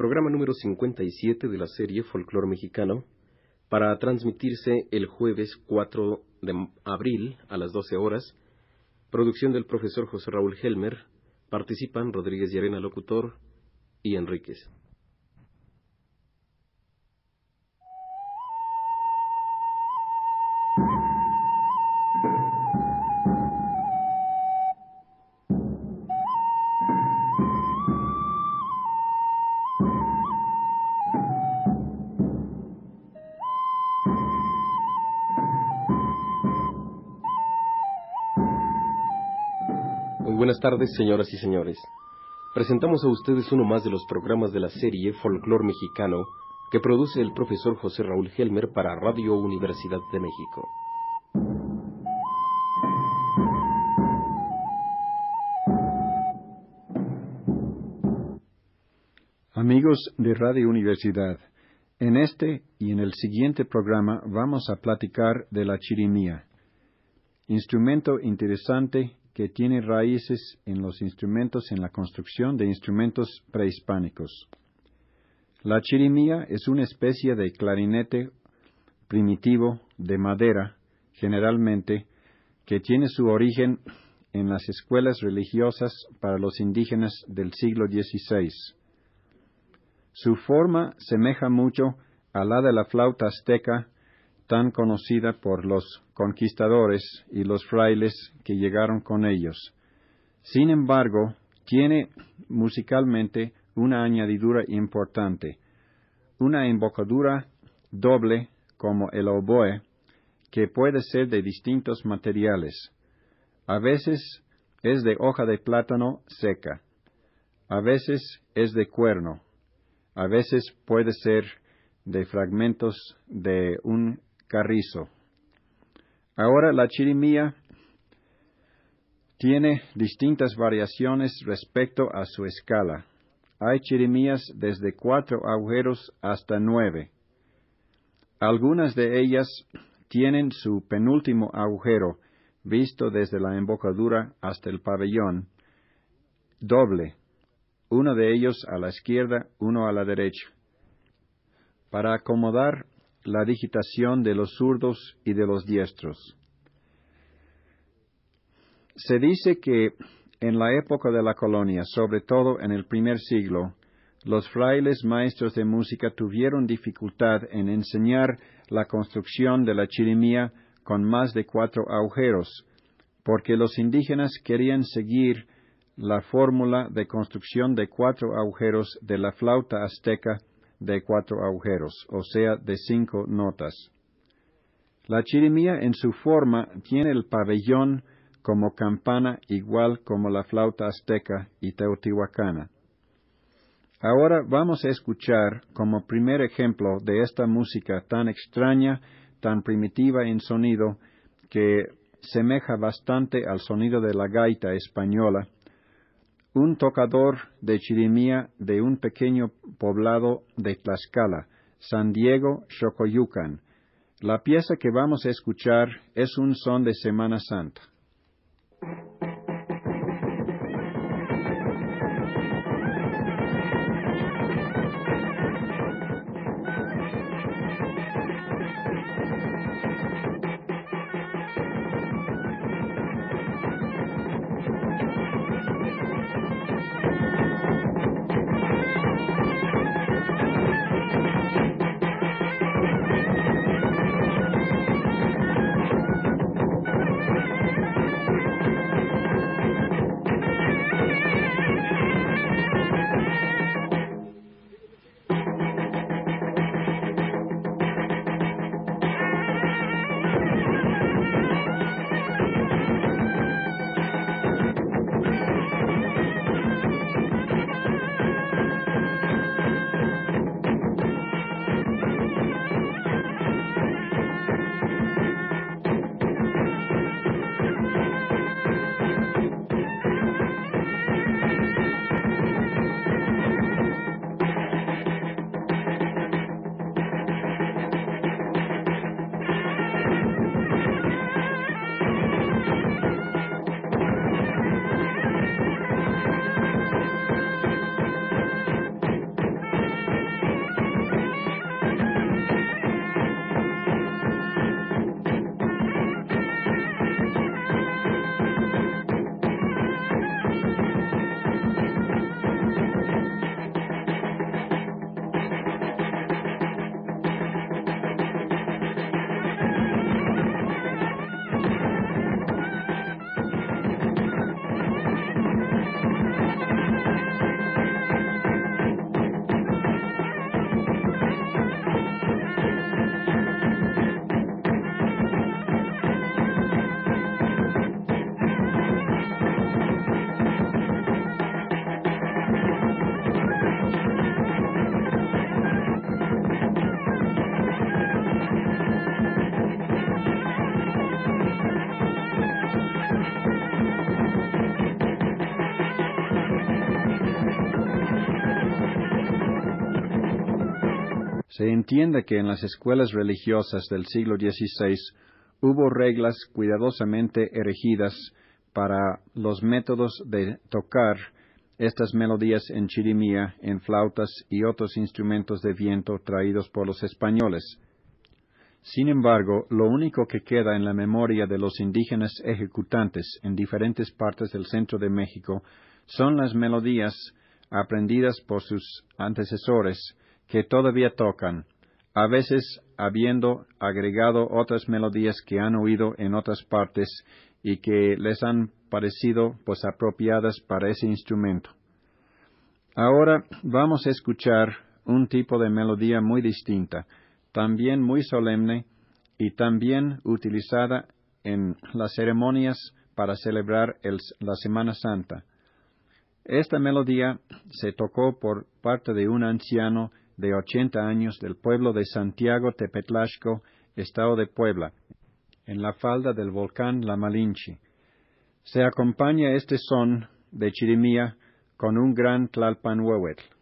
programa número 57 de la serie Folclor Mexicano, para transmitirse el jueves 4 de abril a las 12 horas. Producción del profesor José Raúl Helmer. Participan Rodríguez Llarena, locutor, y Enríquez. Buenas tardes, señoras y señores. Presentamos a ustedes uno más de los programas de la serie Folclor Mexicano que produce el profesor José Raúl Helmer para Radio Universidad de México. Amigos de Radio Universidad, en este y en el siguiente programa vamos a platicar de la chirimía, instrumento interesante que tiene raíces en los instrumentos en la construcción de instrumentos prehispánicos. La chirimía es una especie de clarinete primitivo de madera, generalmente, que tiene su origen en las escuelas religiosas para los indígenas del siglo XVI. Su forma semeja mucho a la de la flauta azteca tan conocida por los conquistadores y los frailes que llegaron con ellos. Sin embargo, tiene musicalmente una añadidura importante, una embocadura doble como el oboe, que puede ser de distintos materiales. A veces es de hoja de plátano seca, a veces es de cuerno, a veces puede ser de fragmentos de un carrizo. Ahora la chirimía tiene distintas variaciones respecto a su escala. Hay chirimías desde cuatro agujeros hasta nueve. Algunas de ellas tienen su penúltimo agujero, visto desde la embocadura hasta el pabellón, doble, uno de ellos a la izquierda, uno a la derecha, para acomodar la digitación de los zurdos y de los diestros. Se dice que en la época de la colonia, sobre todo en el primer siglo, los frailes maestros de música tuvieron dificultad en enseñar la construcción de la chirimía con más de cuatro agujeros, porque los indígenas querían seguir la fórmula de construcción de cuatro agujeros de la flauta azteca de cuatro agujeros, o sea, de cinco notas. La chirimía en su forma tiene el pabellón como campana igual como la flauta azteca y teotihuacana. Ahora vamos a escuchar como primer ejemplo de esta música tan extraña, tan primitiva en sonido, que semeja bastante al sonido de la gaita española, un tocador de chirimía de un pequeño poblado de Tlaxcala, San Diego, Xocoyucan. La pieza que vamos a escuchar es un son de Semana Santa. Se entiende que en las escuelas religiosas del siglo XVI hubo reglas cuidadosamente erigidas para los métodos de tocar estas melodías en chirimía, en flautas y otros instrumentos de viento traídos por los españoles. Sin embargo, lo único que queda en la memoria de los indígenas ejecutantes en diferentes partes del centro de México son las melodías aprendidas por sus antecesores que todavía tocan, a veces habiendo agregado otras melodías que han oído en otras partes y que les han parecido pues apropiadas para ese instrumento. Ahora vamos a escuchar un tipo de melodía muy distinta, también muy solemne y también utilizada en las ceremonias para celebrar la Semana Santa. Esta melodía se tocó por parte de un anciano de ochenta años del pueblo de Santiago Tepetlasco, estado de Puebla, en la falda del volcán La Malinche. Se acompaña este son de chirimía con un gran tlalpanhuehuetl.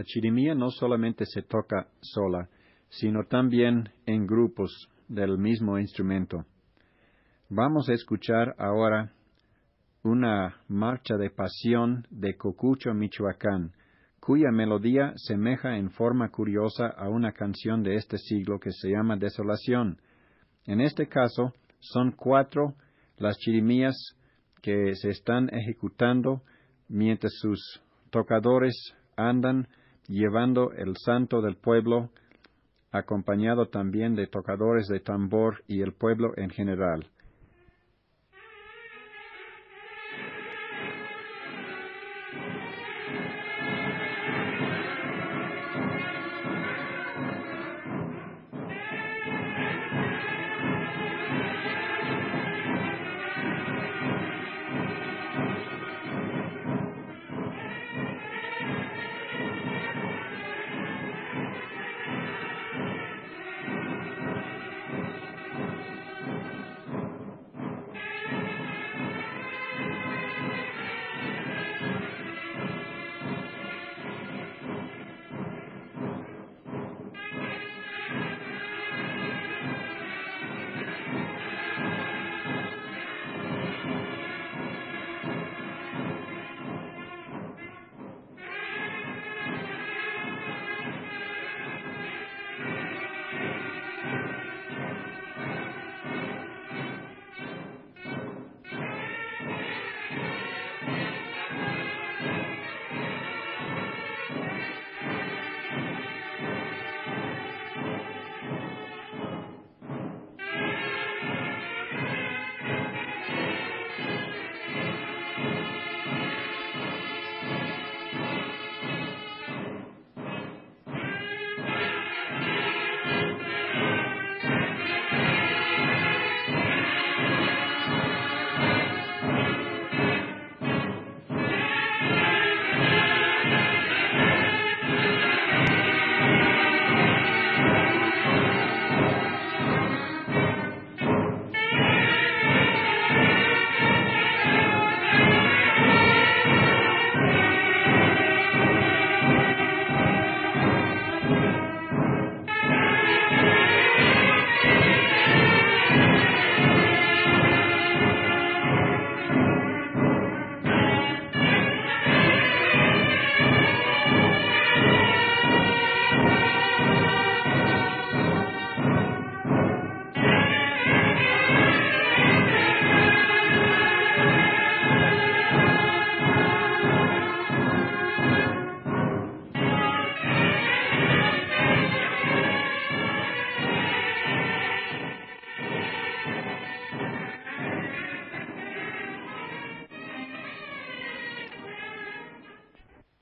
La chirimía no solamente se toca sola, sino también en grupos del mismo instrumento. Vamos a escuchar ahora una marcha de pasión de Cocucho, Michoacán, cuya melodía semeja en forma curiosa a una canción de este siglo que se llama Desolación. En este caso, son cuatro las chirimías que se están ejecutando mientras sus tocadores andan llevando el santo del pueblo, acompañado también de tocadores de tambor y el pueblo en general.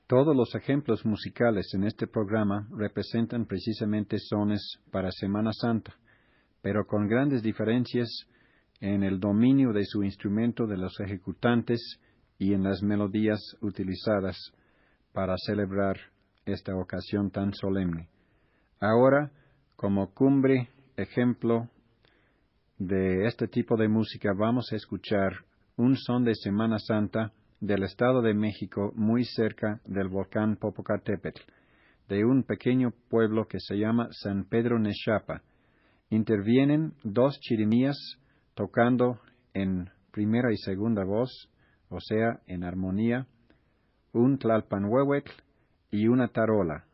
Todos los ejemplos musicales en este programa representan precisamente sones para Semana Santa, pero con grandes diferencias en el dominio de su instrumento de los ejecutantes y en las melodías utilizadas para celebrar esta ocasión tan solemne. Ahora, como cumbre, ejemplo de este tipo de música, vamos a escuchar un son de Semana Santa del Estado de México muy cerca del volcán Popocatépetl, de un pequeño pueblo que se llama San Pedro Nechapa. Intervienen dos chirimías tocando en primera y segunda voz, o sea, en armonía, un tlalpanhuehuetl y una tarola.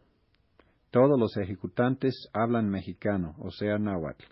Todos los ejecutantes hablan mexicano, o sea, náhuatl.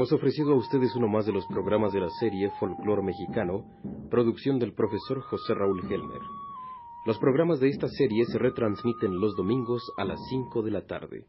Hemos ofrecido a ustedes uno más de los programas de la serie Folclor Mexicano, producción del profesor José Raúl Helmer. Los programas de esta serie se retransmiten los domingos a las 5 de la tarde.